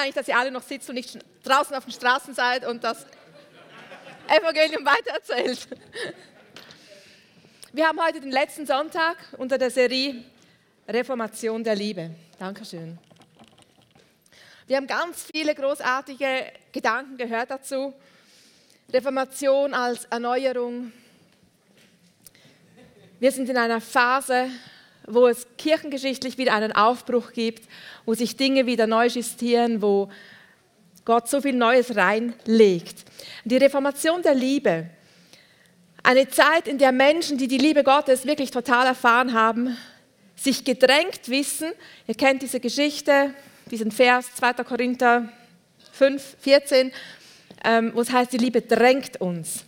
eigentlich, dass ihr alle noch sitzt und nicht draußen auf den Straßen seid und das Evangelium weitererzählt. Wir haben heute den letzten Sonntag unter der Serie Reformation der Liebe. Dankeschön. Wir haben ganz viele großartige Gedanken gehört dazu. Reformation als Erneuerung. Wir sind in einer Phase, wo es kirchengeschichtlich wieder einen Aufbruch gibt, wo sich Dinge wieder neu justieren, wo Gott so viel Neues reinlegt. Die Reformation der Liebe, eine Zeit, in der Menschen, die die Liebe Gottes wirklich total erfahren haben, sich gedrängt wissen, ihr kennt diese Geschichte, diesen Vers 2. Korinther 5, 14, ähm, wo es heißt, die Liebe drängt uns.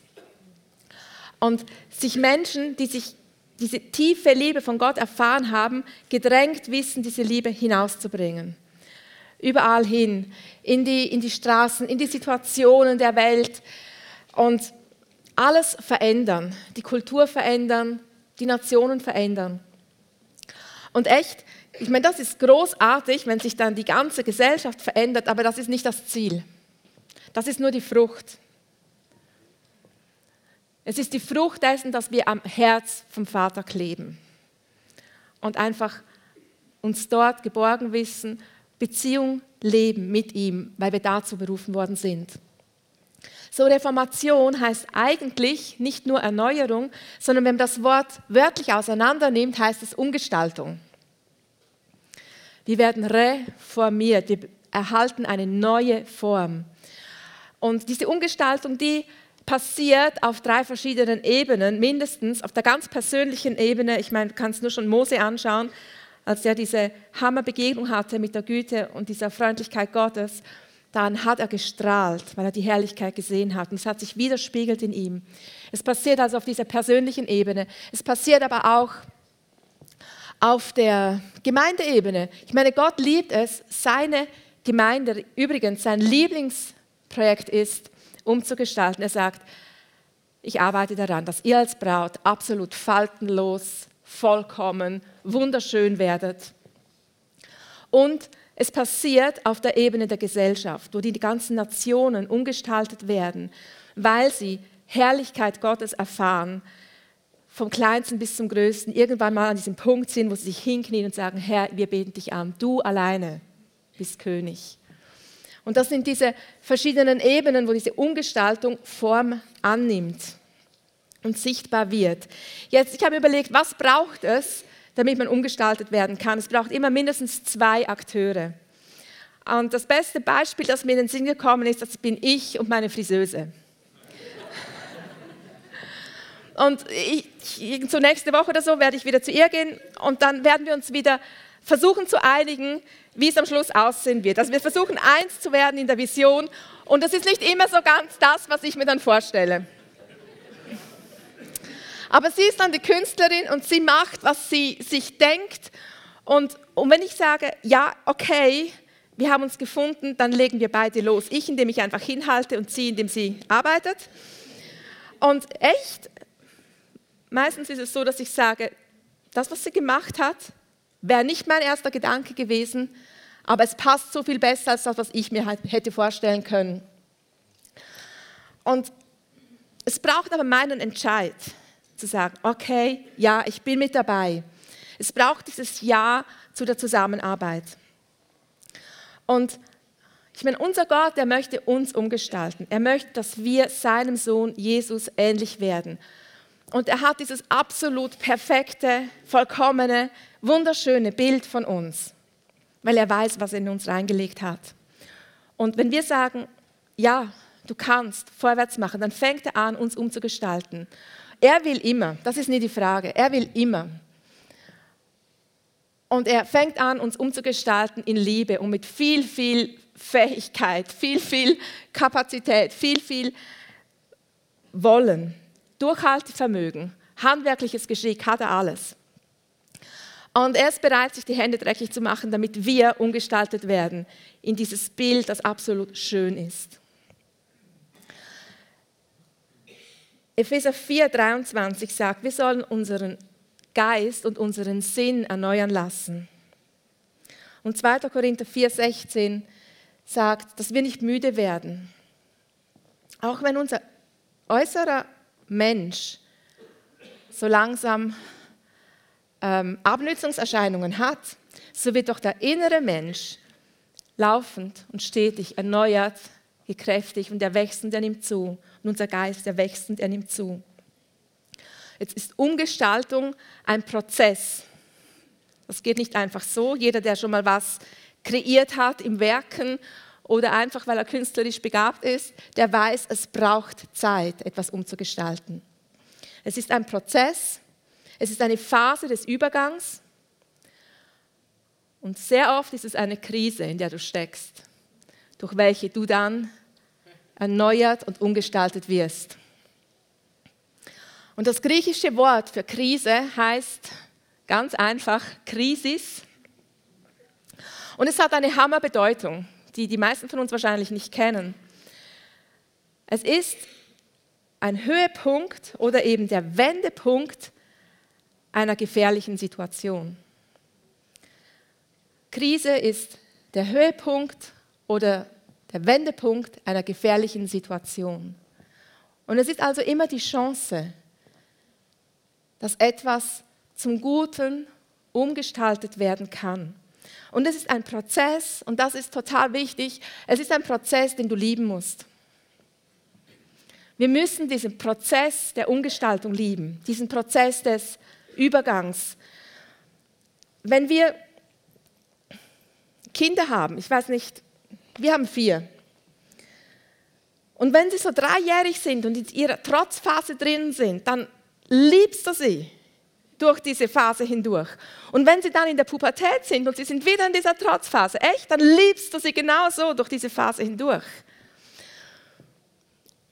Und sich Menschen, die sich diese tiefe Liebe von Gott erfahren haben, gedrängt wissen, diese Liebe hinauszubringen. Überall hin, in die, in die Straßen, in die Situationen der Welt und alles verändern, die Kultur verändern, die Nationen verändern. Und echt, ich meine, das ist großartig, wenn sich dann die ganze Gesellschaft verändert, aber das ist nicht das Ziel. Das ist nur die Frucht. Es ist die Frucht dessen, dass wir am Herz vom Vater kleben und einfach uns dort geborgen wissen, Beziehung leben mit ihm, weil wir dazu berufen worden sind. So Reformation heißt eigentlich nicht nur Erneuerung, sondern wenn man das Wort wörtlich auseinandernimmt, heißt es Umgestaltung. Wir werden reformiert, wir erhalten eine neue Form. Und diese Umgestaltung, die passiert auf drei verschiedenen Ebenen, mindestens auf der ganz persönlichen Ebene. Ich meine, du kannst nur schon Mose anschauen, als er diese Hammerbegegnung hatte mit der Güte und dieser Freundlichkeit Gottes. Dann hat er gestrahlt, weil er die Herrlichkeit gesehen hat. Und es hat sich widerspiegelt in ihm. Es passiert also auf dieser persönlichen Ebene. Es passiert aber auch auf der Gemeindeebene. Ich meine, Gott liebt es, seine Gemeinde, übrigens sein Lieblingsprojekt ist, umzugestalten. Er sagt, ich arbeite daran, dass ihr als Braut absolut faltenlos, vollkommen, wunderschön werdet. Und es passiert auf der Ebene der Gesellschaft, wo die ganzen Nationen umgestaltet werden, weil sie Herrlichkeit Gottes erfahren, vom Kleinsten bis zum Größten, irgendwann mal an diesem Punkt sind, wo sie sich hinknien und sagen, Herr, wir beten dich an, du alleine bist König. Und das sind diese verschiedenen Ebenen, wo diese Umgestaltung Form annimmt und sichtbar wird. Jetzt, ich habe überlegt, was braucht es, damit man umgestaltet werden kann? Es braucht immer mindestens zwei Akteure. Und das beste Beispiel, das mir in den Sinn gekommen ist, das bin ich und meine Friseuse. Und ich, so nächste Woche oder so werde ich wieder zu ihr gehen und dann werden wir uns wieder versuchen zu einigen, wie es am Schluss aussehen wird. Also wir versuchen eins zu werden in der Vision und das ist nicht immer so ganz das, was ich mir dann vorstelle. Aber sie ist dann die Künstlerin und sie macht, was sie sich denkt. Und, und wenn ich sage, ja, okay, wir haben uns gefunden, dann legen wir beide los. Ich, indem ich einfach hinhalte und sie, indem sie arbeitet. Und echt, meistens ist es so, dass ich sage, das, was sie gemacht hat, Wäre nicht mein erster Gedanke gewesen, aber es passt so viel besser als das, was ich mir halt hätte vorstellen können. Und es braucht aber meinen Entscheid, zu sagen, okay, ja, ich bin mit dabei. Es braucht dieses Ja zu der Zusammenarbeit. Und ich meine, unser Gott, der möchte uns umgestalten. Er möchte, dass wir seinem Sohn Jesus ähnlich werden. Und er hat dieses absolut perfekte, vollkommene, wunderschöne Bild von uns, weil er weiß, was er in uns reingelegt hat. Und wenn wir sagen, ja, du kannst vorwärts machen, dann fängt er an, uns umzugestalten. Er will immer, das ist nie die Frage, er will immer. Und er fängt an, uns umzugestalten in Liebe und mit viel, viel Fähigkeit, viel, viel Kapazität, viel, viel Wollen, Durchhaltevermögen, handwerkliches Geschick, hat er alles. Und er ist bereit, sich die Hände dreckig zu machen, damit wir umgestaltet werden in dieses Bild, das absolut schön ist. Epheser 4, 23 sagt, wir sollen unseren Geist und unseren Sinn erneuern lassen. Und 2. Korinther 4, 16 sagt, dass wir nicht müde werden. Auch wenn unser äußerer Mensch so langsam ähm, Abnützungserscheinungen hat, so wird doch der innere Mensch laufend und stetig erneuert, gekräftigt und er wächst und er nimmt zu. Und unser Geist, der wächst und er nimmt zu. Jetzt ist Umgestaltung ein Prozess. Das geht nicht einfach so. Jeder, der schon mal was kreiert hat im Werken oder einfach weil er künstlerisch begabt ist, der weiß, es braucht Zeit, etwas umzugestalten. Es ist ein Prozess, es ist eine Phase des Übergangs und sehr oft ist es eine Krise, in der du steckst, durch welche du dann erneuert und umgestaltet wirst. Und das griechische Wort für Krise heißt ganz einfach Krisis. Und es hat eine Hammerbedeutung, die die meisten von uns wahrscheinlich nicht kennen. Es ist ein Höhepunkt oder eben der Wendepunkt einer gefährlichen Situation. Krise ist der Höhepunkt oder der Wendepunkt einer gefährlichen Situation. Und es ist also immer die Chance, dass etwas zum Guten umgestaltet werden kann. Und es ist ein Prozess, und das ist total wichtig, es ist ein Prozess, den du lieben musst. Wir müssen diesen Prozess der Umgestaltung lieben, diesen Prozess des Übergangs. Wenn wir Kinder haben, ich weiß nicht, wir haben vier. Und wenn sie so dreijährig sind und in ihrer Trotzphase drin sind, dann liebst du sie durch diese Phase hindurch. Und wenn sie dann in der Pubertät sind und sie sind wieder in dieser Trotzphase, echt, dann liebst du sie genauso durch diese Phase hindurch.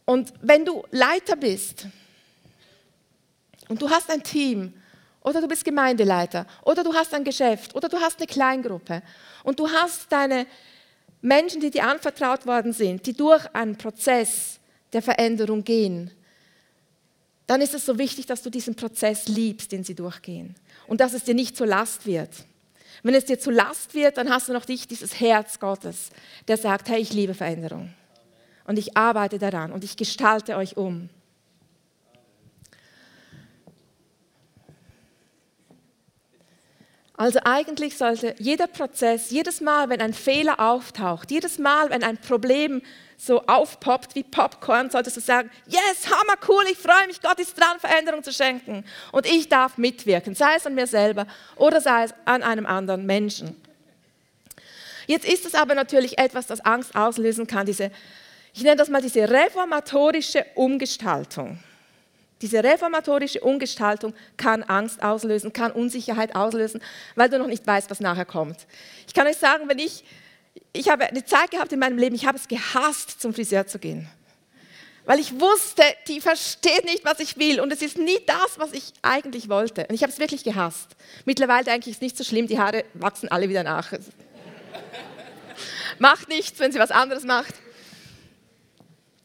Und wenn du Leiter bist und du hast ein Team oder du bist Gemeindeleiter. Oder du hast ein Geschäft. Oder du hast eine Kleingruppe. Und du hast deine Menschen, die dir anvertraut worden sind, die durch einen Prozess der Veränderung gehen, dann ist es so wichtig, dass du diesen Prozess liebst, den sie durchgehen. Und dass es dir nicht zur Last wird. Wenn es dir zu Last wird, dann hast du noch nicht dieses Herz Gottes, der sagt, hey, ich liebe Veränderung. Und ich arbeite daran. Und ich gestalte euch um. Also eigentlich sollte jeder Prozess, jedes Mal, wenn ein Fehler auftaucht, jedes Mal, wenn ein Problem so aufpoppt wie Popcorn, solltest du sagen, yes, hammer cool, ich freue mich, Gott ist dran, Veränderung zu schenken. Und ich darf mitwirken, sei es an mir selber oder sei es an einem anderen Menschen. Jetzt ist es aber natürlich etwas, das Angst auslösen kann, diese, ich nenne das mal diese reformatorische Umgestaltung. Diese reformatorische Umgestaltung kann Angst auslösen, kann Unsicherheit auslösen, weil du noch nicht weißt, was nachher kommt. Ich kann euch sagen, wenn ich, ich habe eine Zeit gehabt in meinem Leben, ich habe es gehasst, zum Friseur zu gehen. Weil ich wusste, die versteht nicht, was ich will und es ist nie das, was ich eigentlich wollte. Und ich habe es wirklich gehasst. Mittlerweile denke ich, es ist nicht so schlimm, die Haare wachsen alle wieder nach. macht nichts, wenn sie was anderes macht.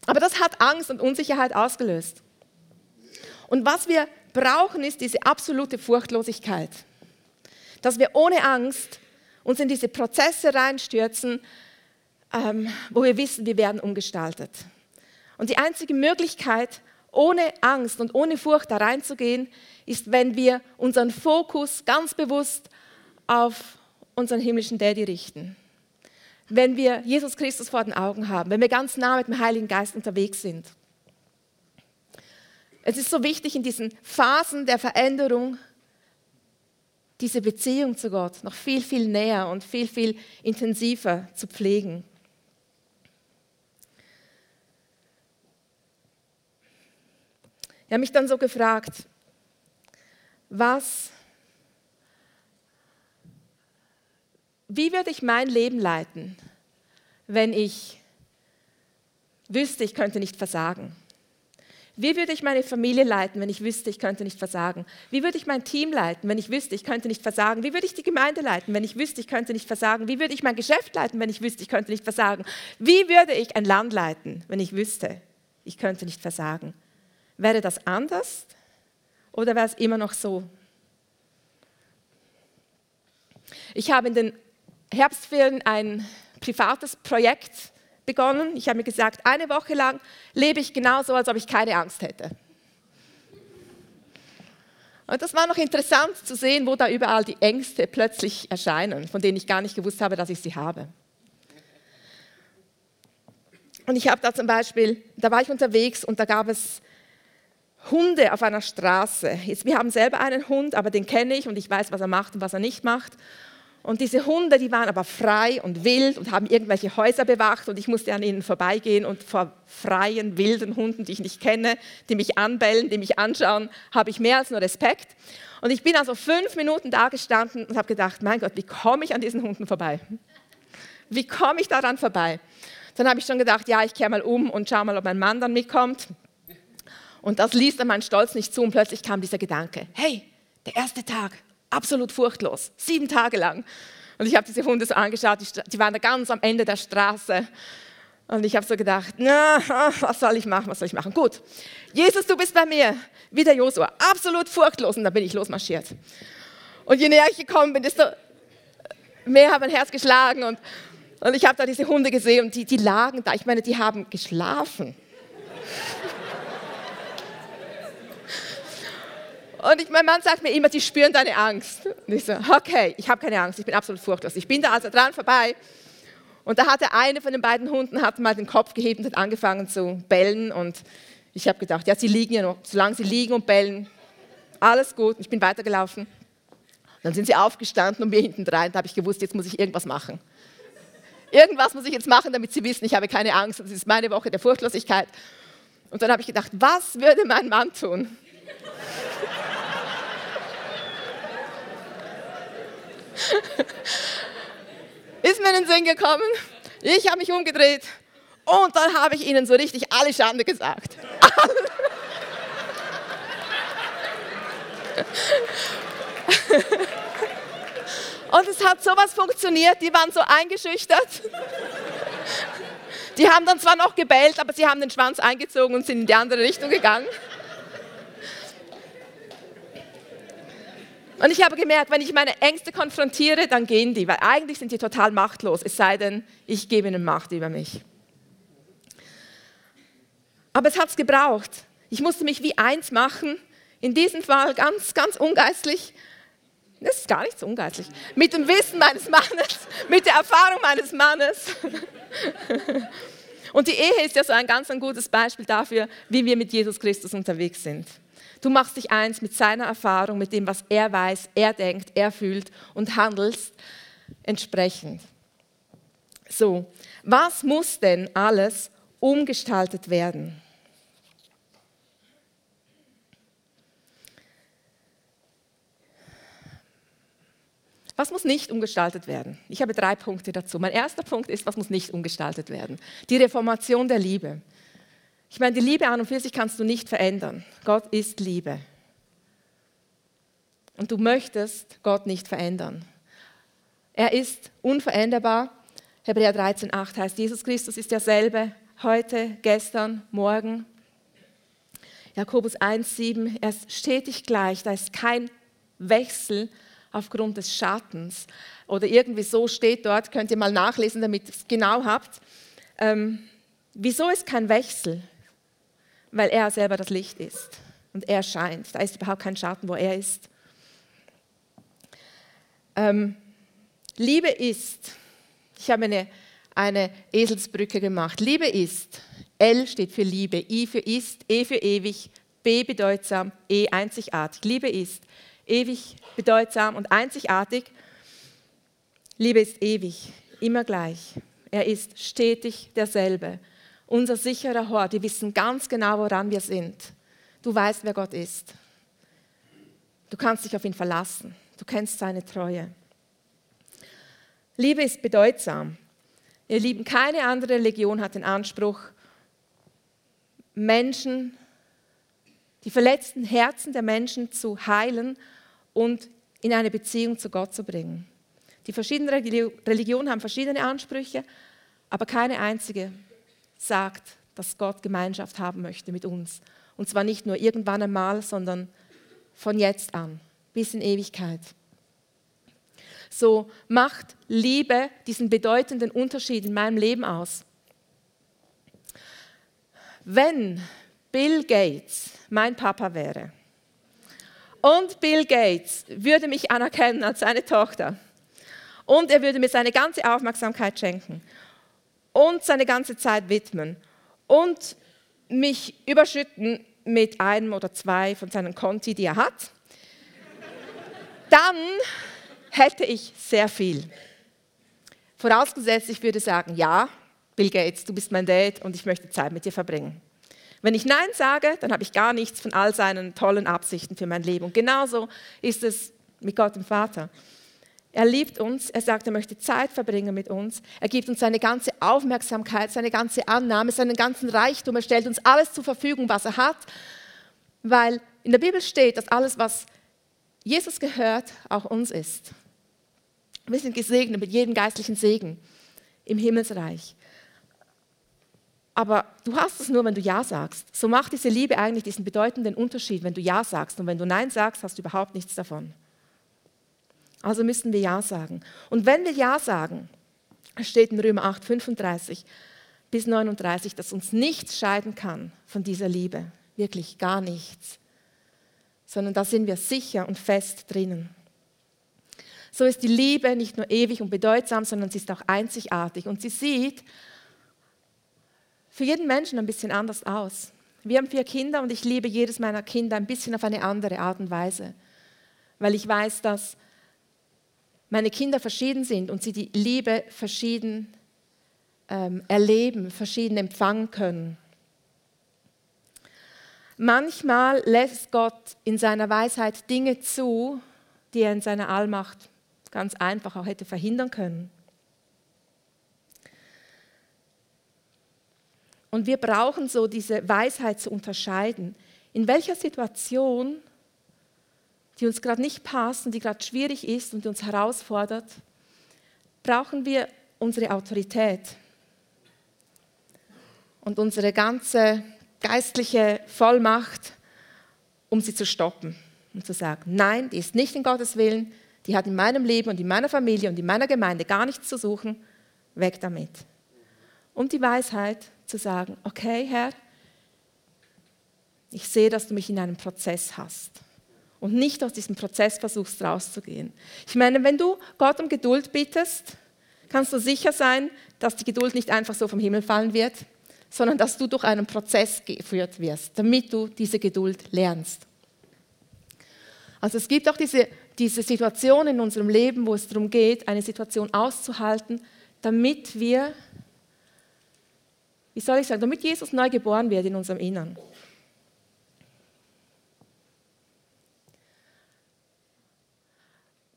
Aber das hat Angst und Unsicherheit ausgelöst. Und was wir brauchen, ist diese absolute Furchtlosigkeit. Dass wir ohne Angst uns in diese Prozesse reinstürzen, ähm, wo wir wissen, wir werden umgestaltet. Und die einzige Möglichkeit, ohne Angst und ohne Furcht da reinzugehen, ist, wenn wir unseren Fokus ganz bewusst auf unseren himmlischen Daddy richten. Wenn wir Jesus Christus vor den Augen haben, wenn wir ganz nah mit dem Heiligen Geist unterwegs sind. Es ist so wichtig, in diesen Phasen der Veränderung diese Beziehung zu Gott noch viel, viel näher und viel, viel intensiver zu pflegen. Ich habe mich dann so gefragt, was, wie würde ich mein Leben leiten, wenn ich wüsste, ich könnte nicht versagen? Wie würde ich meine Familie leiten, wenn ich wüsste, ich könnte nicht versagen? Wie würde ich mein Team leiten, wenn ich wüsste, ich könnte nicht versagen? Wie würde ich die Gemeinde leiten, wenn ich wüsste, ich könnte nicht versagen? Wie würde ich mein Geschäft leiten, wenn ich wüsste, ich könnte nicht versagen? Wie würde ich ein Land leiten, wenn ich wüsste, ich könnte nicht versagen? Wäre das anders oder wäre es immer noch so? Ich habe in den Herbstferien ein privates Projekt begonnen. Ich habe mir gesagt, eine Woche lang lebe ich genauso, als ob ich keine Angst hätte. Und das war noch interessant zu sehen, wo da überall die Ängste plötzlich erscheinen, von denen ich gar nicht gewusst habe, dass ich sie habe. Und ich habe da zum Beispiel, da war ich unterwegs und da gab es Hunde auf einer Straße. Jetzt, wir haben selber einen Hund, aber den kenne ich und ich weiß, was er macht und was er nicht macht. Und diese Hunde, die waren aber frei und wild und haben irgendwelche Häuser bewacht und ich musste an ihnen vorbeigehen und vor freien, wilden Hunden, die ich nicht kenne, die mich anbellen, die mich anschauen, habe ich mehr als nur Respekt. Und ich bin also fünf Minuten da gestanden und habe gedacht, mein Gott, wie komme ich an diesen Hunden vorbei? Wie komme ich daran vorbei? Dann habe ich schon gedacht, ja, ich kehre mal um und schaue mal, ob mein Mann dann mitkommt. Und das ließ dann mein Stolz nicht zu und plötzlich kam dieser Gedanke, hey, der erste Tag, absolut furchtlos, sieben Tage lang. Und ich habe diese Hunde so angeschaut, die, waren da ganz am Ende der Straße. Und ich habe so gedacht, na, was soll ich machen, was soll ich machen? Gut, Jesus, du bist bei mir, wie der Josua, absolut furchtlos. Und dann bin ich losmarschiert. Und je näher ich gekommen bin, desto mehr hat mein Herz geschlagen. Und, und ich habe da diese Hunde gesehen und die, die lagen da. Ich meine, die haben geschlafen. Und ich, mein Mann sagt mir immer, die spüren deine Angst. Und ich so, okay, ich habe keine Angst, ich bin absolut furchtlos. Ich bin da also dran vorbei. Und da hatte eine von den beiden Hunden hat mal den Kopf gehebt und hat angefangen zu bellen. Und ich habe gedacht, ja, sie liegen ja noch. Solange sie liegen und bellen, alles gut. Ich bin weitergelaufen. Dann sind sie aufgestanden und wir hinten rein. Da habe ich gewusst, jetzt muss ich irgendwas machen. Irgendwas muss ich jetzt machen, damit sie wissen, ich habe keine Angst. Das ist meine Woche der Furchtlosigkeit. Und dann habe ich gedacht, was würde mein Mann tun? Ist mir in den Sinn gekommen. Ich habe mich umgedreht und dann habe ich ihnen so richtig alle Schande gesagt. Und es hat sowas funktioniert, die waren so eingeschüchtert. Die haben dann zwar noch gebellt, aber sie haben den Schwanz eingezogen und sind in die andere Richtung gegangen. Und ich habe gemerkt, wenn ich meine Ängste konfrontiere, dann gehen die, weil eigentlich sind die total machtlos, es sei denn, ich gebe ihnen Macht über mich. Aber es hat es gebraucht. Ich musste mich wie eins machen, in diesem Fall ganz, ganz ungeistlich. Das ist gar nicht so ungeistlich. Mit dem Wissen meines Mannes, mit der Erfahrung meines Mannes. Und die Ehe ist ja so ein ganz ein gutes Beispiel dafür, wie wir mit Jesus Christus unterwegs sind. Du machst dich eins mit seiner Erfahrung, mit dem, was er weiß, er denkt, er fühlt und handelst entsprechend. So, was muss denn alles umgestaltet werden? Was muss nicht umgestaltet werden? Ich habe drei Punkte dazu. Mein erster Punkt ist, was muss nicht umgestaltet werden? Die Reformation der Liebe. Ich meine, die Liebe an und für sich kannst du nicht verändern. Gott ist Liebe. Und du möchtest Gott nicht verändern. Er ist unveränderbar. Hebräer 13,8 heißt, Jesus Christus ist derselbe heute, gestern, morgen. Jakobus 1,7, er ist stetig gleich, da ist kein Wechsel aufgrund des Schattens. Oder irgendwie so steht dort, könnt ihr mal nachlesen, damit ihr es genau habt. Ähm, wieso ist kein Wechsel? Weil er selber das Licht ist und er scheint. Da ist überhaupt kein Schatten, wo er ist. Ähm, Liebe ist, ich habe eine, eine Eselsbrücke gemacht. Liebe ist, L steht für Liebe, I für ist, E für ewig, B bedeutsam, E einzigartig. Liebe ist ewig, bedeutsam und einzigartig. Liebe ist ewig, immer gleich. Er ist stetig derselbe unser sicherer Hort. Wir wissen ganz genau, woran wir sind. Du weißt, wer Gott ist. Du kannst dich auf ihn verlassen. Du kennst seine Treue. Liebe ist bedeutsam. Ihr Lieben, keine andere Religion hat den Anspruch, Menschen, die verletzten Herzen der Menschen zu heilen und in eine Beziehung zu Gott zu bringen. Die verschiedenen Religionen haben verschiedene Ansprüche, aber keine einzige sagt, dass Gott Gemeinschaft haben möchte mit uns. Und zwar nicht nur irgendwann einmal, sondern von jetzt an bis in Ewigkeit. so macht Liebe diesen bedeutenden Unterschied in meinem Leben aus. Wenn Bill Gates mein Papa wäre und Bill Gates würde mich anerkennen als seine Tochter und er würde mir seine ganze Aufmerksamkeit schenken und seine ganze Zeit widmen und mich überschütten mit einem oder zwei von seinen Konti, die er hat, dann hätte ich sehr viel. Vorausgesetzt, ich würde sagen, ja, Bill Gates, du bist mein Dad und ich möchte Zeit mit dir verbringen. Wenn ich Nein sage, dann habe ich gar nichts von all seinen tollen Absichten für mein Leben. Und genauso ist es mit Gott dem Vater. Er liebt uns, er sagt, er möchte Zeit verbringen mit uns. Er gibt uns seine ganze Aufmerksamkeit, seine ganze Annahme, seinen ganzen Reichtum. Er stellt uns alles zur Verfügung, was er hat, weil in der Bibel steht, dass alles, was Jesus gehört, auch uns ist. Wir sind gesegnet mit jedem geistlichen Segen im Himmelsreich. Aber du hast es nur, wenn du Ja sagst. So macht diese Liebe eigentlich diesen bedeutenden Unterschied, wenn du Ja sagst. Und wenn du Nein sagst, hast du überhaupt nichts davon. Also müssen wir Ja sagen. Und wenn wir Ja sagen, steht in Römer 8, 35 bis 39, dass uns nichts scheiden kann von dieser Liebe. Wirklich gar nichts. Sondern da sind wir sicher und fest drinnen. So ist die Liebe nicht nur ewig und bedeutsam, sondern sie ist auch einzigartig. Und sie sieht für jeden Menschen ein bisschen anders aus. Wir haben vier Kinder und ich liebe jedes meiner Kinder ein bisschen auf eine andere Art und Weise, weil ich weiß, dass meine Kinder verschieden sind und sie die Liebe verschieden ähm, erleben, verschieden empfangen können. Manchmal lässt Gott in seiner Weisheit Dinge zu, die er in seiner Allmacht ganz einfach auch hätte verhindern können. Und wir brauchen so diese Weisheit zu unterscheiden. In welcher Situation die uns gerade nicht passt und die gerade schwierig ist und die uns herausfordert, brauchen wir unsere Autorität und unsere ganze geistliche Vollmacht, um sie zu stoppen und zu sagen, nein, die ist nicht in Gottes Willen, die hat in meinem Leben und in meiner Familie und in meiner Gemeinde gar nichts zu suchen, weg damit. Und die Weisheit zu sagen, okay Herr, ich sehe, dass du mich in einem Prozess hast und nicht aus diesem Prozess versuchst rauszugehen. Ich meine, wenn du Gott um Geduld bittest, kannst du sicher sein, dass die Geduld nicht einfach so vom Himmel fallen wird, sondern dass du durch einen Prozess geführt wirst, damit du diese Geduld lernst. Also es gibt auch diese, diese Situation in unserem Leben, wo es darum geht, eine Situation auszuhalten, damit wir, wie soll ich sagen, damit Jesus neu geboren wird in unserem Innern.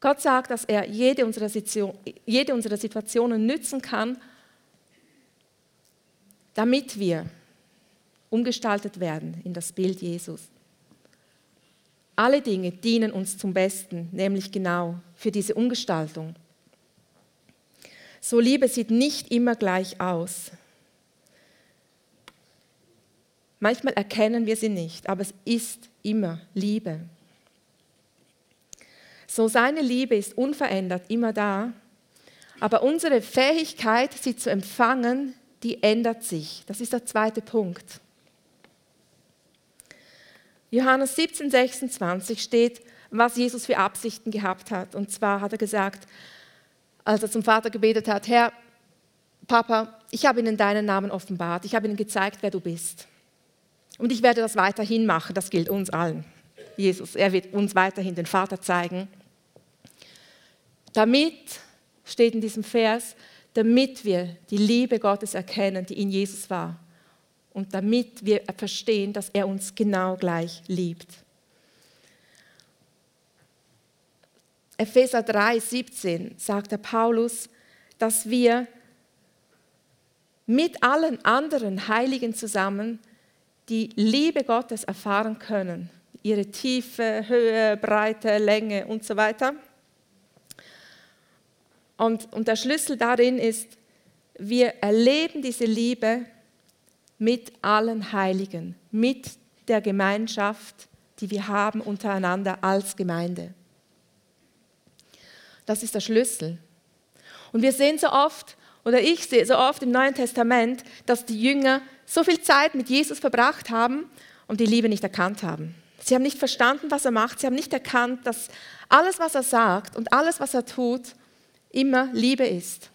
Gott sagt, dass er jede unserer, Situation, jede unserer Situationen nützen kann, damit wir umgestaltet werden in das Bild Jesus. Alle Dinge dienen uns zum Besten, nämlich genau für diese Umgestaltung. So Liebe sieht nicht immer gleich aus. Manchmal erkennen wir sie nicht, aber es ist immer Liebe. So seine Liebe ist unverändert immer da, aber unsere Fähigkeit, sie zu empfangen, die ändert sich. Das ist der zweite Punkt. Johannes 17, 26 steht, was Jesus für Absichten gehabt hat. Und zwar hat er gesagt, als er zum Vater gebetet hat, Herr, Papa, ich habe Ihnen deinen Namen offenbart, ich habe Ihnen gezeigt, wer du bist. Und ich werde das weiterhin machen, das gilt uns allen. Jesus, er wird uns weiterhin den Vater zeigen. Damit, steht in diesem Vers, damit wir die Liebe Gottes erkennen, die in Jesus war. Und damit wir verstehen, dass er uns genau gleich liebt. Epheser 3, 17 sagt der Paulus, dass wir mit allen anderen Heiligen zusammen die Liebe Gottes erfahren können. Ihre Tiefe, Höhe, Breite, Länge und so weiter. Und, und der Schlüssel darin ist, wir erleben diese Liebe mit allen Heiligen, mit der Gemeinschaft, die wir haben untereinander als Gemeinde. Das ist der Schlüssel. Und wir sehen so oft, oder ich sehe so oft im Neuen Testament, dass die Jünger so viel Zeit mit Jesus verbracht haben und die Liebe nicht erkannt haben. Sie haben nicht verstanden, was er macht. Sie haben nicht erkannt, dass alles, was er sagt und alles, was er tut, immer Liebe ist.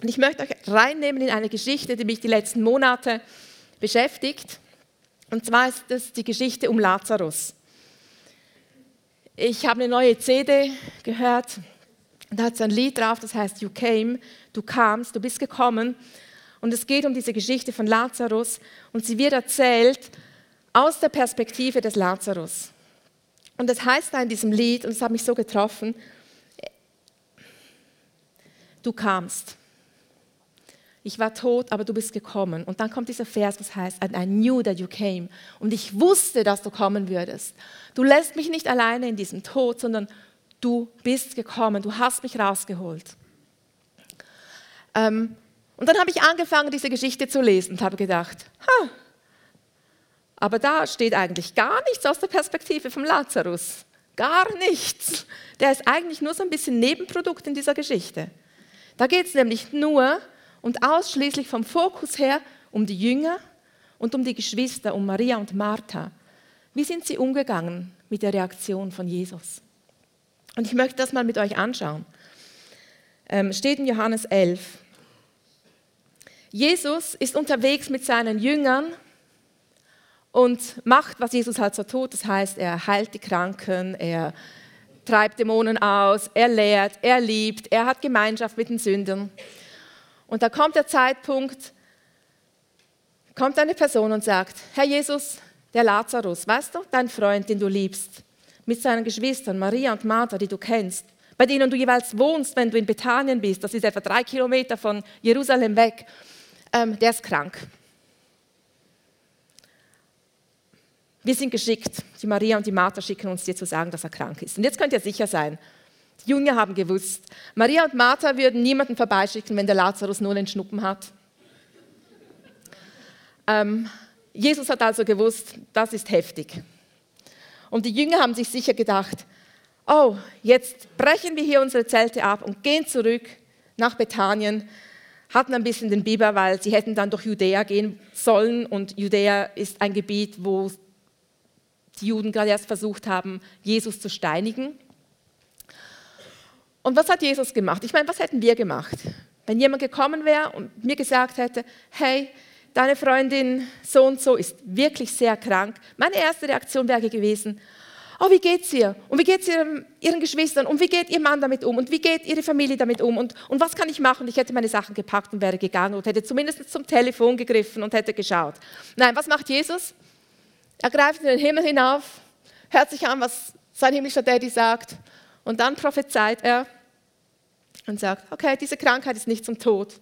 Und ich möchte euch reinnehmen in eine Geschichte, die mich die letzten Monate beschäftigt. Und zwar ist das die Geschichte um Lazarus. Ich habe eine neue CD gehört da hat es ein Lied drauf, das heißt You Came, du kamst, du bist gekommen. Und es geht um diese Geschichte von Lazarus und sie wird erzählt aus der Perspektive des Lazarus. Und das heißt da in diesem Lied, und es hat mich so getroffen, du kamst. Ich war tot, aber du bist gekommen. Und dann kommt dieser Vers, was heißt, I knew that you came. Und ich wusste, dass du kommen würdest. Du lässt mich nicht alleine in diesem Tod, sondern du bist gekommen. Du hast mich rausgeholt. Ähm, und dann habe ich angefangen, diese Geschichte zu lesen und habe gedacht, ha, aber da steht eigentlich gar nichts aus der Perspektive vom Lazarus. Gar nichts. Der ist eigentlich nur so ein bisschen Nebenprodukt in dieser Geschichte. Da geht es nämlich nur und ausschließlich vom Fokus her um die Jünger und um die Geschwister, um Maria und Martha. Wie sind sie umgegangen mit der Reaktion von Jesus? Und ich möchte das mal mit euch anschauen. Ähm, steht in Johannes 11. Jesus ist unterwegs mit seinen Jüngern und macht, was Jesus halt so tut. Das heißt, er heilt die Kranken, er treibt Dämonen aus, er lehrt, er liebt, er hat Gemeinschaft mit den Sündern. Und da kommt der Zeitpunkt, kommt eine Person und sagt, Herr Jesus, der Lazarus, weißt du, dein Freund, den du liebst, mit seinen Geschwistern, Maria und Martha, die du kennst, bei denen du jeweils wohnst, wenn du in Bethanien bist, das ist etwa drei Kilometer von Jerusalem weg ähm, der ist krank. Wir sind geschickt. Die Maria und die Martha schicken uns dir zu sagen, dass er krank ist. Und jetzt könnt ihr sicher sein, die Jünger haben gewusst, Maria und Martha würden niemanden vorbeischicken, wenn der Lazarus nur einen Schnuppen hat. Ähm, Jesus hat also gewusst, das ist heftig. Und die Jünger haben sich sicher gedacht, oh, jetzt brechen wir hier unsere Zelte ab und gehen zurück nach Bethanien, hatten ein bisschen den Biber, weil sie hätten dann durch Judäa gehen sollen und Judäa ist ein Gebiet, wo die Juden gerade erst versucht haben, Jesus zu steinigen. Und was hat Jesus gemacht? Ich meine, was hätten wir gemacht? Wenn jemand gekommen wäre und mir gesagt hätte, hey, deine Freundin so und so ist wirklich sehr krank, meine erste Reaktion wäre gewesen, oh, wie geht's ihr? Und wie geht's ihrem, ihren Geschwistern? Und wie geht ihr Mann damit um? Und wie geht ihre Familie damit um? Und, und was kann ich machen? Ich hätte meine Sachen gepackt und wäre gegangen und hätte zumindest zum Telefon gegriffen und hätte geschaut. Nein, was macht Jesus? Er greift in den Himmel hinauf, hört sich an, was sein himmlischer Daddy sagt und dann prophezeit er und sagt, okay, diese Krankheit ist nicht zum Tod,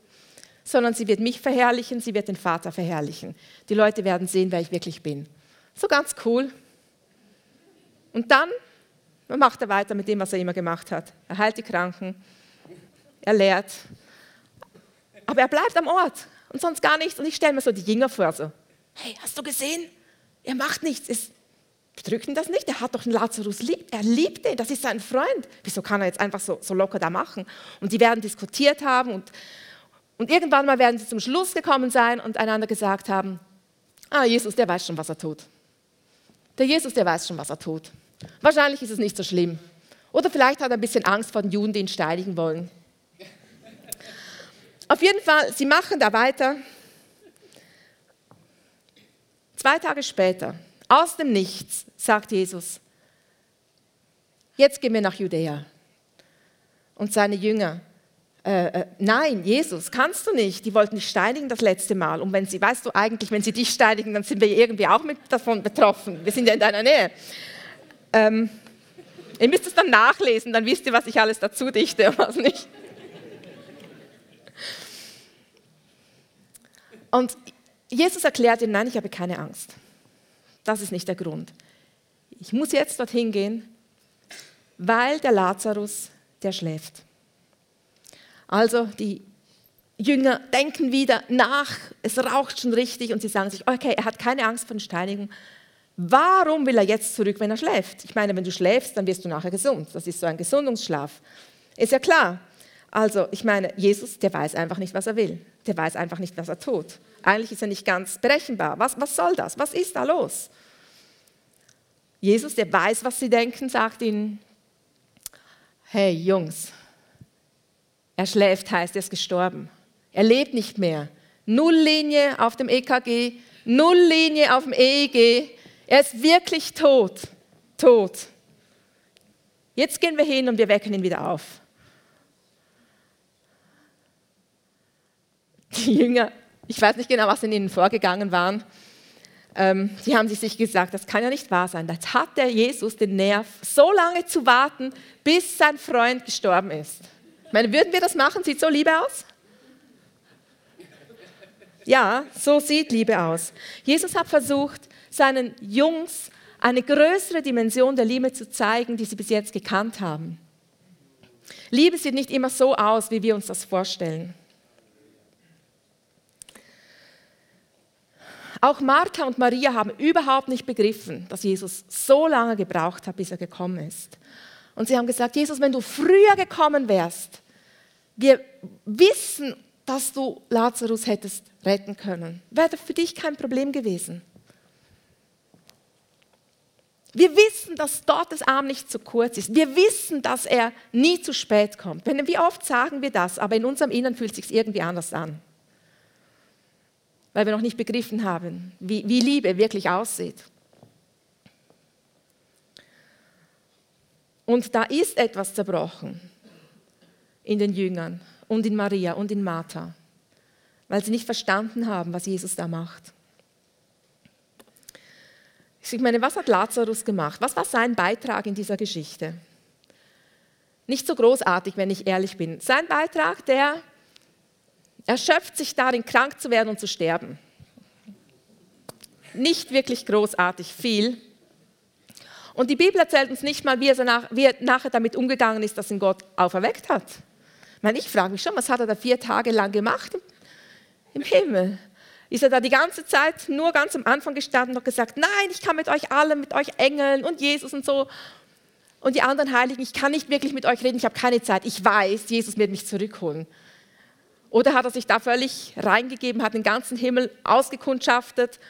sondern sie wird mich verherrlichen, sie wird den Vater verherrlichen. Die Leute werden sehen, wer ich wirklich bin. So ganz cool. Und dann macht er weiter mit dem, was er immer gemacht hat. Er heilt die Kranken, er lehrt. Aber er bleibt am Ort und sonst gar nichts. Und ich stelle mir so die Jünger vor, so, hey, hast du gesehen? Er macht nichts. Es bedrückt ihn das nicht. Er hat doch den Lazarus lieb. Er liebt ihn. Das ist sein Freund. Wieso kann er jetzt einfach so, so locker da machen? Und die werden diskutiert haben und, und irgendwann mal werden sie zum Schluss gekommen sein und einander gesagt haben, ah, Jesus, der weiß schon, was er tut. Der Jesus, der weiß schon, was er tut. Wahrscheinlich ist es nicht so schlimm. Oder vielleicht hat er ein bisschen Angst vor den Juden, die ihn steinigen wollen. Auf jeden Fall, sie machen da weiter. Zwei Tage später, aus dem Nichts, sagt Jesus, jetzt gehen wir nach Judäa. Und seine Jünger, äh, äh, nein, Jesus, kannst du nicht. Die wollten dich steinigen das letzte Mal. Und wenn sie, weißt du eigentlich, wenn sie dich steinigen, dann sind wir irgendwie auch mit davon betroffen. Wir sind ja in deiner Nähe. Ähm, ihr müsst es dann nachlesen, dann wisst ihr, was ich alles dazu dichte und was nicht. Und Jesus erklärt ihnen, nein, ich habe keine Angst. Das ist nicht der Grund. Ich muss jetzt dorthin gehen, weil der Lazarus, der schläft. Also die Jünger denken wieder nach, es raucht schon richtig und sie sagen sich, okay, er hat keine Angst vor den Steinigungen, Warum will er jetzt zurück, wenn er schläft? Ich meine, wenn du schläfst, dann wirst du nachher gesund. Das ist so ein Gesundungsschlaf. Ist ja klar. Also, ich meine, Jesus, der weiß einfach nicht, was er will. Der weiß einfach nicht, was er tut. Eigentlich ist er nicht ganz berechenbar. Was, was soll das? Was ist da los? Jesus, der weiß, was sie denken, sagt ihnen, hey Jungs, er schläft, heißt, er ist gestorben. Er lebt nicht mehr. Nulllinie auf dem EKG, Nulllinie auf dem EEG. Er ist wirklich tot. Tot. Jetzt gehen wir hin und wir wecken ihn wieder auf. Die Jünger, ich weiß nicht genau, was in ihnen vorgegangen war, ähm, die haben sich gesagt, das kann ja nicht wahr sein. Jetzt hat der Jesus den Nerv, so lange zu warten, bis sein Freund gestorben ist. Ich meine, würden wir das machen? Sieht so Liebe aus? Ja, so sieht Liebe aus. Jesus hat versucht, seinen Jungs eine größere Dimension der Liebe zu zeigen, die sie bis jetzt gekannt haben. Liebe sieht nicht immer so aus, wie wir uns das vorstellen. Auch Martha und Maria haben überhaupt nicht begriffen, dass Jesus so lange gebraucht hat, bis er gekommen ist. Und sie haben gesagt, Jesus, wenn du früher gekommen wärst, wir wissen, dass du Lazarus hättest retten können. Wäre für dich kein Problem gewesen. Wir wissen, dass Gottes Arm nicht zu kurz ist. Wir wissen, dass er nie zu spät kommt. Wie oft sagen wir das, aber in unserem Innern fühlt es sich irgendwie anders an. Weil wir noch nicht begriffen haben, wie, wie Liebe wirklich aussieht. Und da ist etwas zerbrochen in den Jüngern und in Maria und in Martha, weil sie nicht verstanden haben, was Jesus da macht. Ich meine, was hat Lazarus gemacht? Was war sein Beitrag in dieser Geschichte? Nicht so großartig, wenn ich ehrlich bin. Sein Beitrag, der erschöpft sich darin, krank zu werden und zu sterben. Nicht wirklich großartig viel. Und die Bibel erzählt uns nicht mal, wie er, nach, wie er nachher damit umgegangen ist, dass ihn Gott auferweckt hat. Ich, meine, ich frage mich schon, was hat er da vier Tage lang gemacht im Himmel? Ist er da die ganze Zeit nur ganz am Anfang gestanden und gesagt, nein, ich kann mit euch allen, mit euch Engeln und Jesus und so. Und die anderen Heiligen, ich kann nicht wirklich mit euch reden, ich habe keine Zeit. Ich weiß, Jesus wird mich zurückholen. Oder hat er sich da völlig reingegeben, hat den ganzen Himmel ausgekundschaftet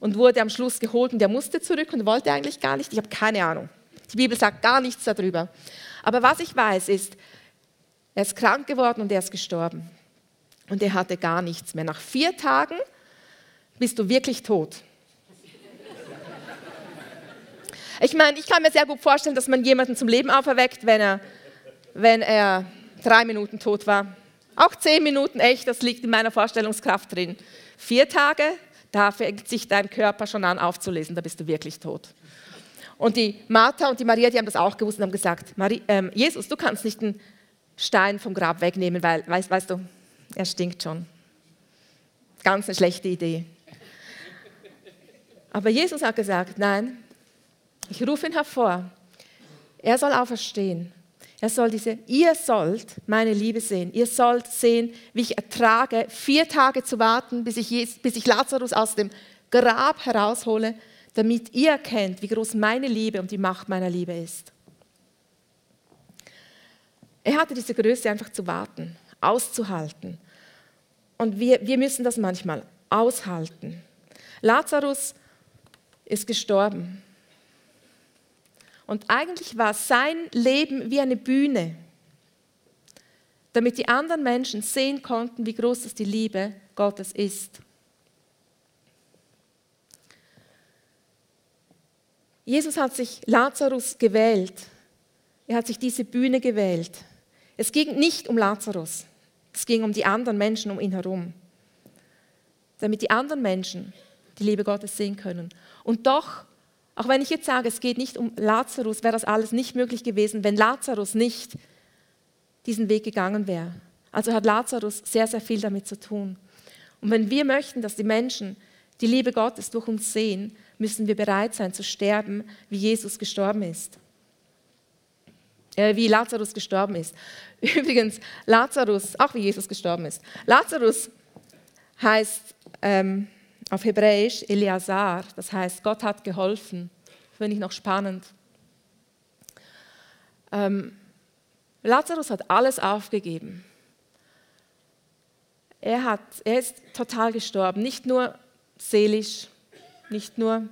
und wurde am Schluss geholt und der musste zurück und wollte eigentlich gar nicht. Ich habe keine Ahnung. Die Bibel sagt gar nichts darüber. Aber was ich weiß ist, er ist krank geworden und er ist gestorben. Und er hatte gar nichts mehr. Nach vier Tagen bist du wirklich tot. Ich meine, ich kann mir sehr gut vorstellen, dass man jemanden zum Leben auferweckt, wenn er, wenn er drei Minuten tot war. Auch zehn Minuten echt, das liegt in meiner Vorstellungskraft drin. Vier Tage, da fängt sich dein Körper schon an aufzulesen, da bist du wirklich tot. Und die Martha und die Maria, die haben das auch gewusst und haben gesagt, ähm, Jesus, du kannst nicht einen Stein vom Grab wegnehmen, weil, weißt, weißt du, er stinkt schon. Ganz eine schlechte Idee. Aber Jesus hat gesagt, nein, ich rufe ihn hervor. Er soll auferstehen. Er soll diese, ihr sollt meine Liebe sehen. Ihr sollt sehen, wie ich ertrage, vier Tage zu warten, bis ich, bis ich Lazarus aus dem Grab heraushole, damit ihr erkennt, wie groß meine Liebe und die Macht meiner Liebe ist. Er hatte diese Größe einfach zu warten, auszuhalten. Und wir, wir müssen das manchmal aushalten. Lazarus ist gestorben. Und eigentlich war sein Leben wie eine Bühne, damit die anderen Menschen sehen konnten, wie groß das die Liebe Gottes ist. Jesus hat sich Lazarus gewählt. Er hat sich diese Bühne gewählt. Es ging nicht um Lazarus, es ging um die anderen Menschen um ihn herum, damit die anderen Menschen die Liebe Gottes sehen können. Und doch auch wenn ich jetzt sage, es geht nicht um Lazarus, wäre das alles nicht möglich gewesen, wenn Lazarus nicht diesen Weg gegangen wäre. Also hat Lazarus sehr, sehr viel damit zu tun. Und wenn wir möchten, dass die Menschen die Liebe Gottes durch uns sehen, müssen wir bereit sein zu sterben, wie Jesus gestorben ist. Äh, wie Lazarus gestorben ist. Übrigens, Lazarus, auch wie Jesus gestorben ist. Lazarus heißt ähm, auf Hebräisch Eleazar, das heißt, Gott hat geholfen. Finde ich noch spannend. Ähm, Lazarus hat alles aufgegeben. Er, hat, er ist total gestorben, nicht nur seelisch, nicht nur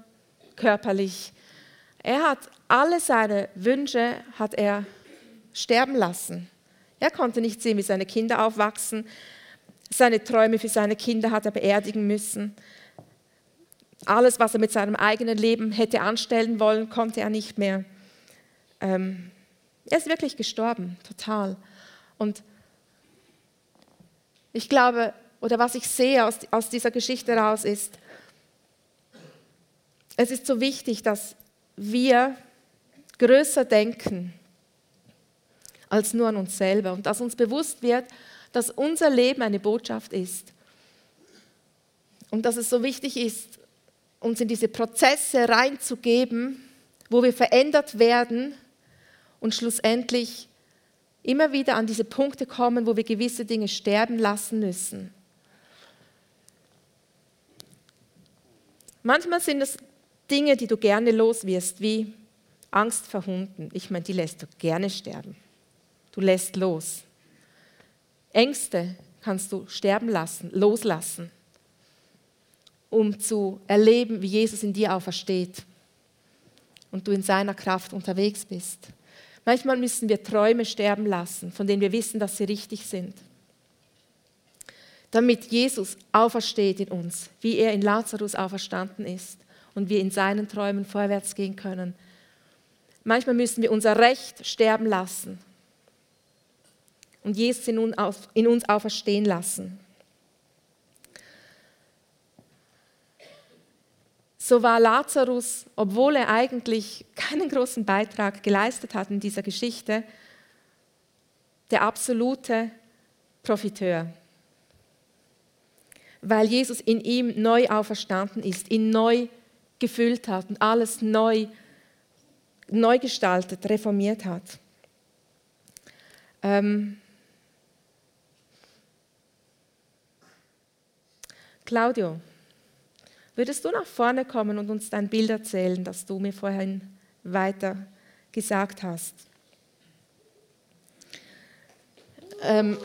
körperlich. Er hat alle seine Wünsche hat er sterben lassen. Er konnte nicht sehen, wie seine Kinder aufwachsen. Seine Träume für seine Kinder hat er beerdigen müssen. Alles, was er mit seinem eigenen Leben hätte anstellen wollen, konnte er nicht mehr. Ähm, er ist wirklich gestorben, total. Und ich glaube, oder was ich sehe aus, aus dieser Geschichte heraus ist, es ist so wichtig, dass wir größer denken als nur an uns selber und dass uns bewusst wird, dass unser Leben eine Botschaft ist. Und dass es so wichtig ist, uns in diese Prozesse reinzugeben, wo wir verändert werden und schlussendlich immer wieder an diese Punkte kommen, wo wir gewisse Dinge sterben lassen müssen. Manchmal sind es Dinge, die du gerne los wirst, wie Angst vor Hunden. Ich meine, die lässt du gerne sterben. Du lässt los. Ängste kannst du sterben lassen, loslassen, um zu erleben, wie Jesus in dir aufersteht und du in seiner Kraft unterwegs bist. Manchmal müssen wir Träume sterben lassen, von denen wir wissen, dass sie richtig sind. Damit Jesus aufersteht in uns, wie er in Lazarus auferstanden ist und wir in seinen Träumen vorwärts gehen können. Manchmal müssen wir unser Recht sterben lassen und Jesus in uns auferstehen lassen. So war Lazarus, obwohl er eigentlich keinen großen Beitrag geleistet hat in dieser Geschichte, der absolute Profiteur. Weil Jesus in ihm neu auferstanden ist, ihn neu gefüllt hat und alles neu, neu gestaltet, reformiert hat. Ähm Claudio, Würdest du nach vorne kommen und uns dein Bild erzählen, das du mir vorhin weiter gesagt hast? Ähm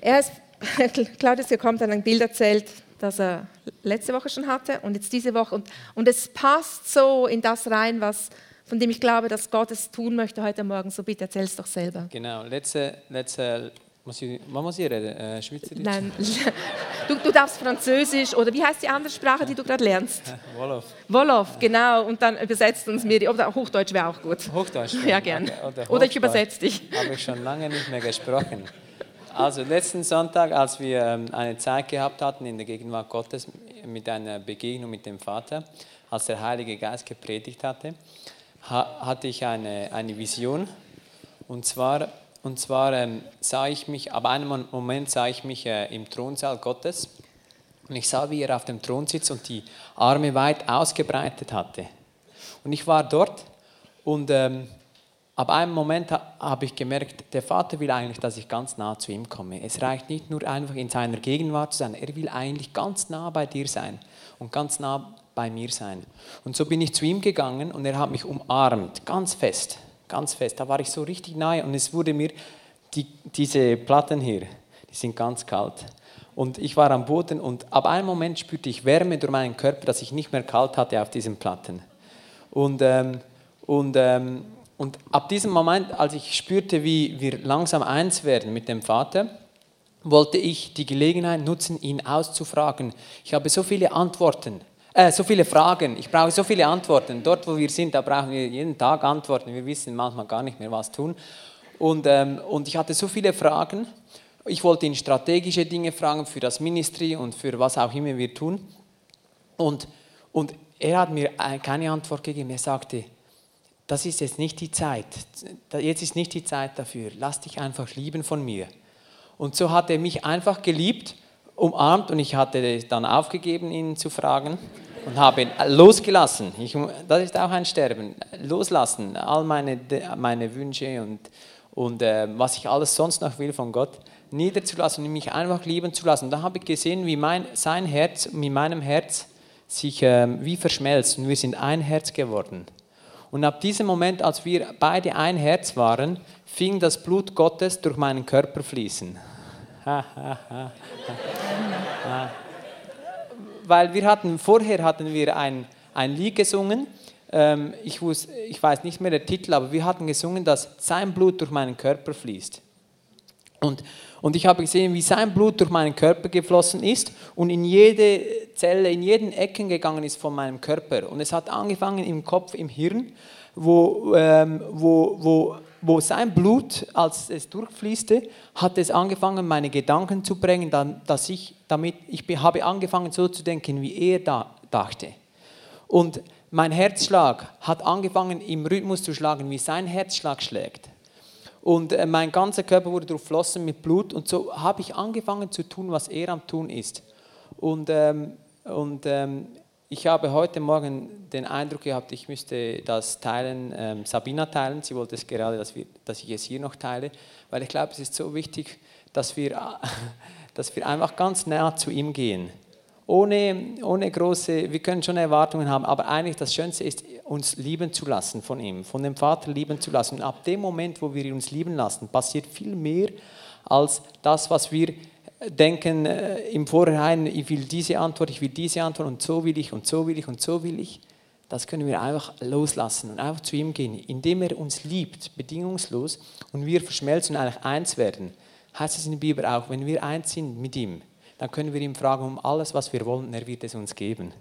er ist, Claudius kommt, hat ein Bild erzählt, das er letzte Woche schon hatte und jetzt diese Woche. Und, und es passt so in das rein, was, von dem ich glaube, dass Gott es tun möchte heute Morgen. So bitte erzähl es doch selber. Genau, letzte, letzte muss ich, was muss ich reden? Äh, Schweizerdeutsch? Nein, du, du darfst Französisch oder wie heißt die andere Sprache, die du gerade lernst? Wolof. Wolof, genau. Und dann übersetzt uns mir die, oder Hochdeutsch wäre auch gut. Hochdeutsch? Ja, gern. Okay. Oder, oder ich übersetze dich. Habe ich schon lange nicht mehr gesprochen. Also letzten Sonntag, als wir ähm, eine Zeit gehabt hatten in der Gegenwart Gottes mit einer Begegnung mit dem Vater, als der Heilige Geist gepredigt hatte, hatte ich eine, eine Vision. Und zwar und zwar ähm, sah ich mich, ab einem Moment sah ich mich äh, im Thronsaal Gottes und ich sah, wie er auf dem Thron sitzt und die Arme weit ausgebreitet hatte. Und ich war dort und ähm, ab einem Moment ha, habe ich gemerkt, der Vater will eigentlich, dass ich ganz nah zu ihm komme. Es reicht nicht nur einfach in seiner Gegenwart zu sein, er will eigentlich ganz nah bei dir sein und ganz nah bei mir sein. Und so bin ich zu ihm gegangen und er hat mich umarmt, ganz fest ganz fest. Da war ich so richtig nahe und es wurde mir, die, diese Platten hier, die sind ganz kalt. Und ich war am Boden und ab einem Moment spürte ich Wärme durch meinen Körper, dass ich nicht mehr kalt hatte auf diesen Platten. Und, ähm, und, ähm, und ab diesem Moment, als ich spürte, wie wir langsam eins werden mit dem Vater, wollte ich die Gelegenheit nutzen, ihn auszufragen. Ich habe so viele Antworten äh, so viele Fragen, ich brauche so viele Antworten. Dort, wo wir sind, da brauchen wir jeden Tag Antworten. Wir wissen manchmal gar nicht mehr, was tun. Und, ähm, und ich hatte so viele Fragen. Ich wollte ihn strategische Dinge fragen für das Ministry und für was auch immer wir tun. Und, und er hat mir keine Antwort gegeben. Er sagte, das ist jetzt nicht die Zeit. Jetzt ist nicht die Zeit dafür. Lass dich einfach lieben von mir. Und so hat er mich einfach geliebt, umarmt und ich hatte dann aufgegeben, ihn zu fragen und habe ihn losgelassen. Ich, das ist auch ein Sterben. Loslassen, all meine, meine Wünsche und, und äh, was ich alles sonst noch will von Gott, niederzulassen und mich einfach lieben zu lassen. Da habe ich gesehen, wie mein, sein Herz mit meinem Herz sich äh, wie verschmelzt und wir sind ein Herz geworden. Und ab diesem Moment, als wir beide ein Herz waren, fing das Blut Gottes durch meinen Körper fließen. Weil wir hatten, vorher hatten wir ein, ein Lied gesungen, ähm, ich, wusste, ich weiß nicht mehr den Titel, aber wir hatten gesungen, dass sein Blut durch meinen Körper fließt. Und, und ich habe gesehen, wie sein Blut durch meinen Körper geflossen ist und in jede Zelle, in jeden Ecken gegangen ist von meinem Körper. Und es hat angefangen im Kopf, im Hirn, wo, ähm, wo, wo, wo sein Blut, als es durchfließte, hat es angefangen, meine Gedanken zu bringen, dass ich damit, ich habe angefangen so zu denken, wie er da dachte. Und mein Herzschlag hat angefangen im Rhythmus zu schlagen, wie sein Herzschlag schlägt. Und äh, mein ganzer Körper wurde durchflossen mit Blut und so habe ich angefangen zu tun, was er am tun ist. Und, ähm, und ähm, ich habe heute Morgen den Eindruck gehabt, ich müsste das teilen, ähm, Sabina teilen. Sie wollte es gerade, dass, wir, dass ich es hier noch teile, weil ich glaube, es ist so wichtig, dass wir, dass wir einfach ganz nah zu ihm gehen ohne, ohne große, wir können schon Erwartungen haben, aber eigentlich das Schönste ist, uns lieben zu lassen von ihm, von dem Vater lieben zu lassen. Und ab dem Moment, wo wir uns lieben lassen, passiert viel mehr als das, was wir denken äh, im Vorhinein, ich will diese Antwort, ich will diese Antwort und so will ich und so will ich und so will ich. Das können wir einfach loslassen und einfach zu ihm gehen, indem er uns liebt, bedingungslos und wir verschmelzen und eigentlich eins werden. Heißt es in der Bibel auch, wenn wir eins sind mit ihm, dann können wir ihn fragen um alles, was wir wollen, er wird es uns geben.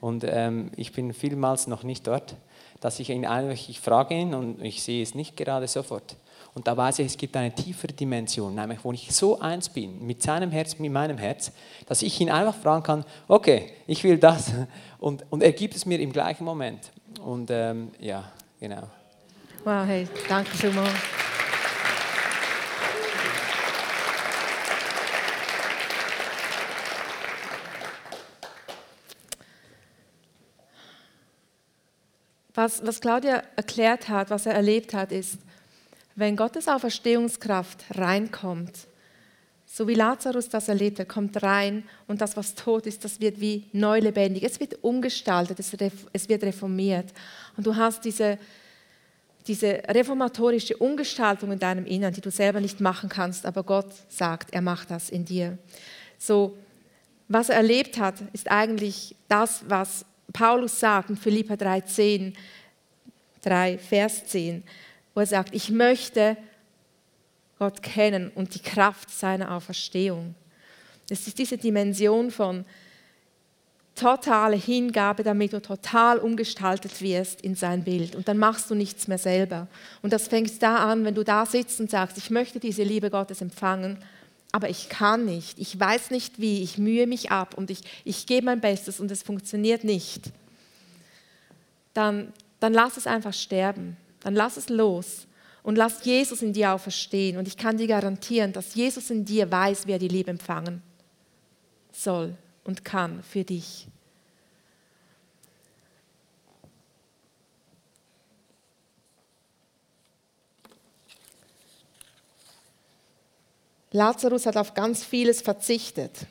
Und ähm, ich bin vielmals noch nicht dort, dass ich ihn einfach, ich frage ihn und ich sehe es nicht gerade sofort. Und da weiß ich, es gibt eine tiefere Dimension, nämlich wo ich so eins bin, mit seinem Herz, mit meinem Herz, dass ich ihn einfach fragen kann, okay, ich will das. Und, und er gibt es mir im gleichen Moment. Und ähm, ja, genau. Wow, hey, danke vielmals. Was, was Claudia erklärt hat, was er erlebt hat, ist, wenn Gottes Auferstehungskraft reinkommt, so wie Lazarus das erlebt, er kommt rein und das, was tot ist, das wird wie neu lebendig. Es wird umgestaltet, es wird reformiert. Und du hast diese, diese reformatorische Umgestaltung in deinem Innern, die du selber nicht machen kannst, aber Gott sagt, er macht das in dir. So, was er erlebt hat, ist eigentlich das, was Paulus sagt in Philippa 3,10, 3, Vers 10, wo er sagt, ich möchte Gott kennen und die Kraft seiner Auferstehung. Es ist diese Dimension von totale Hingabe, damit du total umgestaltet wirst in sein Bild. Und dann machst du nichts mehr selber. Und das fängt da an, wenn du da sitzt und sagst, ich möchte diese Liebe Gottes empfangen aber ich kann nicht, ich weiß nicht wie, ich mühe mich ab und ich, ich gebe mein Bestes und es funktioniert nicht, dann, dann lass es einfach sterben, dann lass es los und lass Jesus in dir auferstehen. Und ich kann dir garantieren, dass Jesus in dir weiß, wer die Liebe empfangen soll und kann für dich. Lazarus hat auf ganz vieles verzichtet,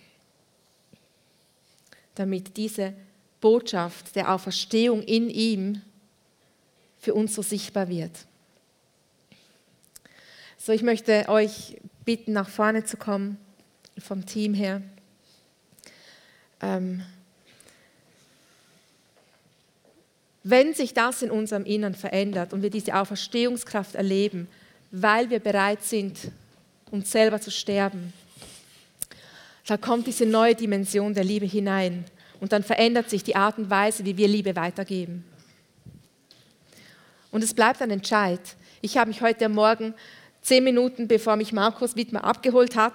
damit diese Botschaft der Auferstehung in ihm für uns so sichtbar wird. So, ich möchte euch bitten, nach vorne zu kommen, vom Team her. Ähm, wenn sich das in unserem Innern verändert und wir diese Auferstehungskraft erleben, weil wir bereit sind, uns selber zu sterben. Da kommt diese neue Dimension der Liebe hinein und dann verändert sich die Art und Weise, wie wir Liebe weitergeben. Und es bleibt ein Entscheid. Ich habe mich heute Morgen, zehn Minuten bevor mich Markus Wittmer abgeholt hat,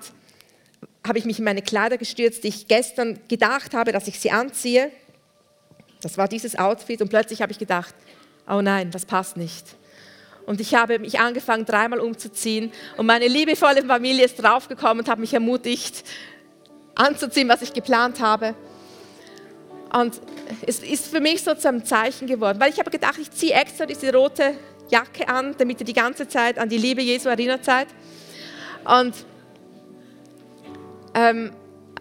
habe ich mich in meine Kleider gestürzt, die ich gestern gedacht habe, dass ich sie anziehe. Das war dieses Outfit und plötzlich habe ich gedacht, oh nein, das passt nicht. Und ich habe mich angefangen, dreimal umzuziehen. Und meine liebevolle Familie ist draufgekommen und hat mich ermutigt, anzuziehen, was ich geplant habe. Und es ist für mich so zu einem Zeichen geworden, weil ich habe gedacht, ich ziehe extra diese rote Jacke an, damit ihr die ganze Zeit an die Liebe Jesu erinnert seid. Und, ähm,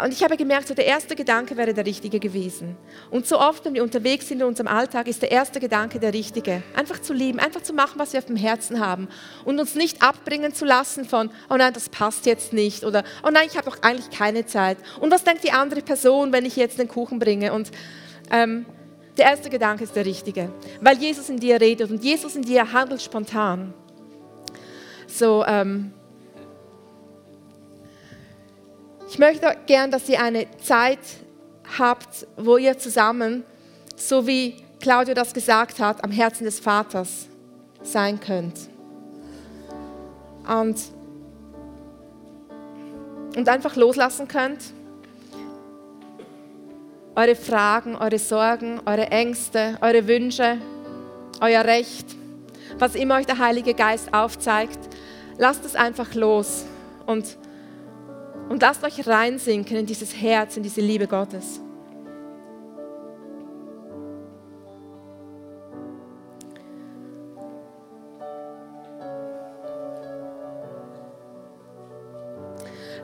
und ich habe gemerkt, so der erste Gedanke wäre der richtige gewesen. Und so oft, wenn wir unterwegs sind in unserem Alltag, ist der erste Gedanke der richtige. Einfach zu lieben, einfach zu machen, was wir auf dem Herzen haben. Und uns nicht abbringen zu lassen von, oh nein, das passt jetzt nicht. Oder, oh nein, ich habe doch eigentlich keine Zeit. Und was denkt die andere Person, wenn ich jetzt den Kuchen bringe? Und ähm, der erste Gedanke ist der richtige, weil Jesus in dir redet und Jesus in dir handelt spontan. So, ähm, ich möchte gern, dass ihr eine Zeit habt, wo ihr zusammen, so wie Claudio das gesagt hat, am Herzen des Vaters sein könnt. Und, und einfach loslassen könnt. Eure Fragen, eure Sorgen, eure Ängste, eure Wünsche, euer Recht, was immer euch der Heilige Geist aufzeigt, lasst es einfach los und und lasst euch reinsinken in dieses Herz, in diese Liebe Gottes.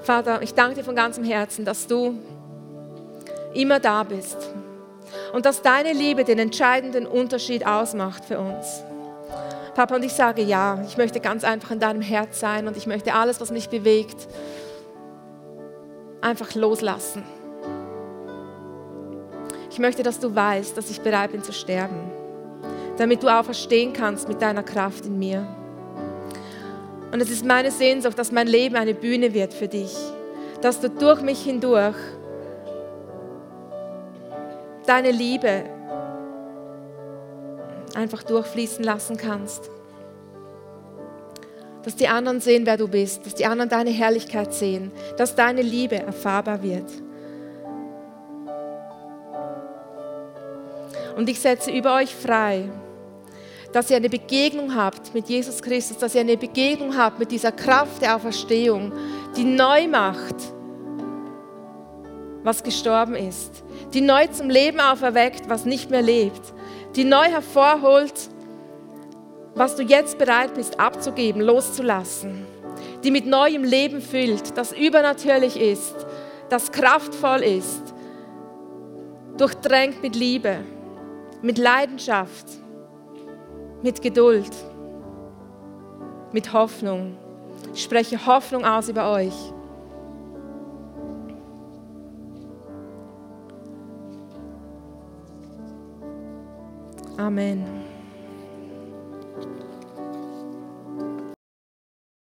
Vater, ich danke dir von ganzem Herzen, dass du immer da bist und dass deine Liebe den entscheidenden Unterschied ausmacht für uns. Papa, und ich sage ja, ich möchte ganz einfach in deinem Herz sein und ich möchte alles, was mich bewegt, einfach loslassen. Ich möchte, dass du weißt, dass ich bereit bin zu sterben, damit du auferstehen kannst mit deiner Kraft in mir. Und es ist meine Sehnsucht, dass mein Leben eine Bühne wird für dich, dass du durch mich hindurch deine Liebe einfach durchfließen lassen kannst dass die anderen sehen, wer du bist, dass die anderen deine Herrlichkeit sehen, dass deine Liebe erfahrbar wird. Und ich setze über euch frei, dass ihr eine Begegnung habt mit Jesus Christus, dass ihr eine Begegnung habt mit dieser Kraft der Auferstehung, die neu macht, was gestorben ist, die neu zum Leben auferweckt, was nicht mehr lebt, die neu hervorholt, was du jetzt bereit bist abzugeben, loszulassen, die mit neuem Leben füllt, das übernatürlich ist, das kraftvoll ist, durchdrängt mit Liebe, mit Leidenschaft, mit Geduld, mit Hoffnung. Ich spreche Hoffnung aus über euch. Amen.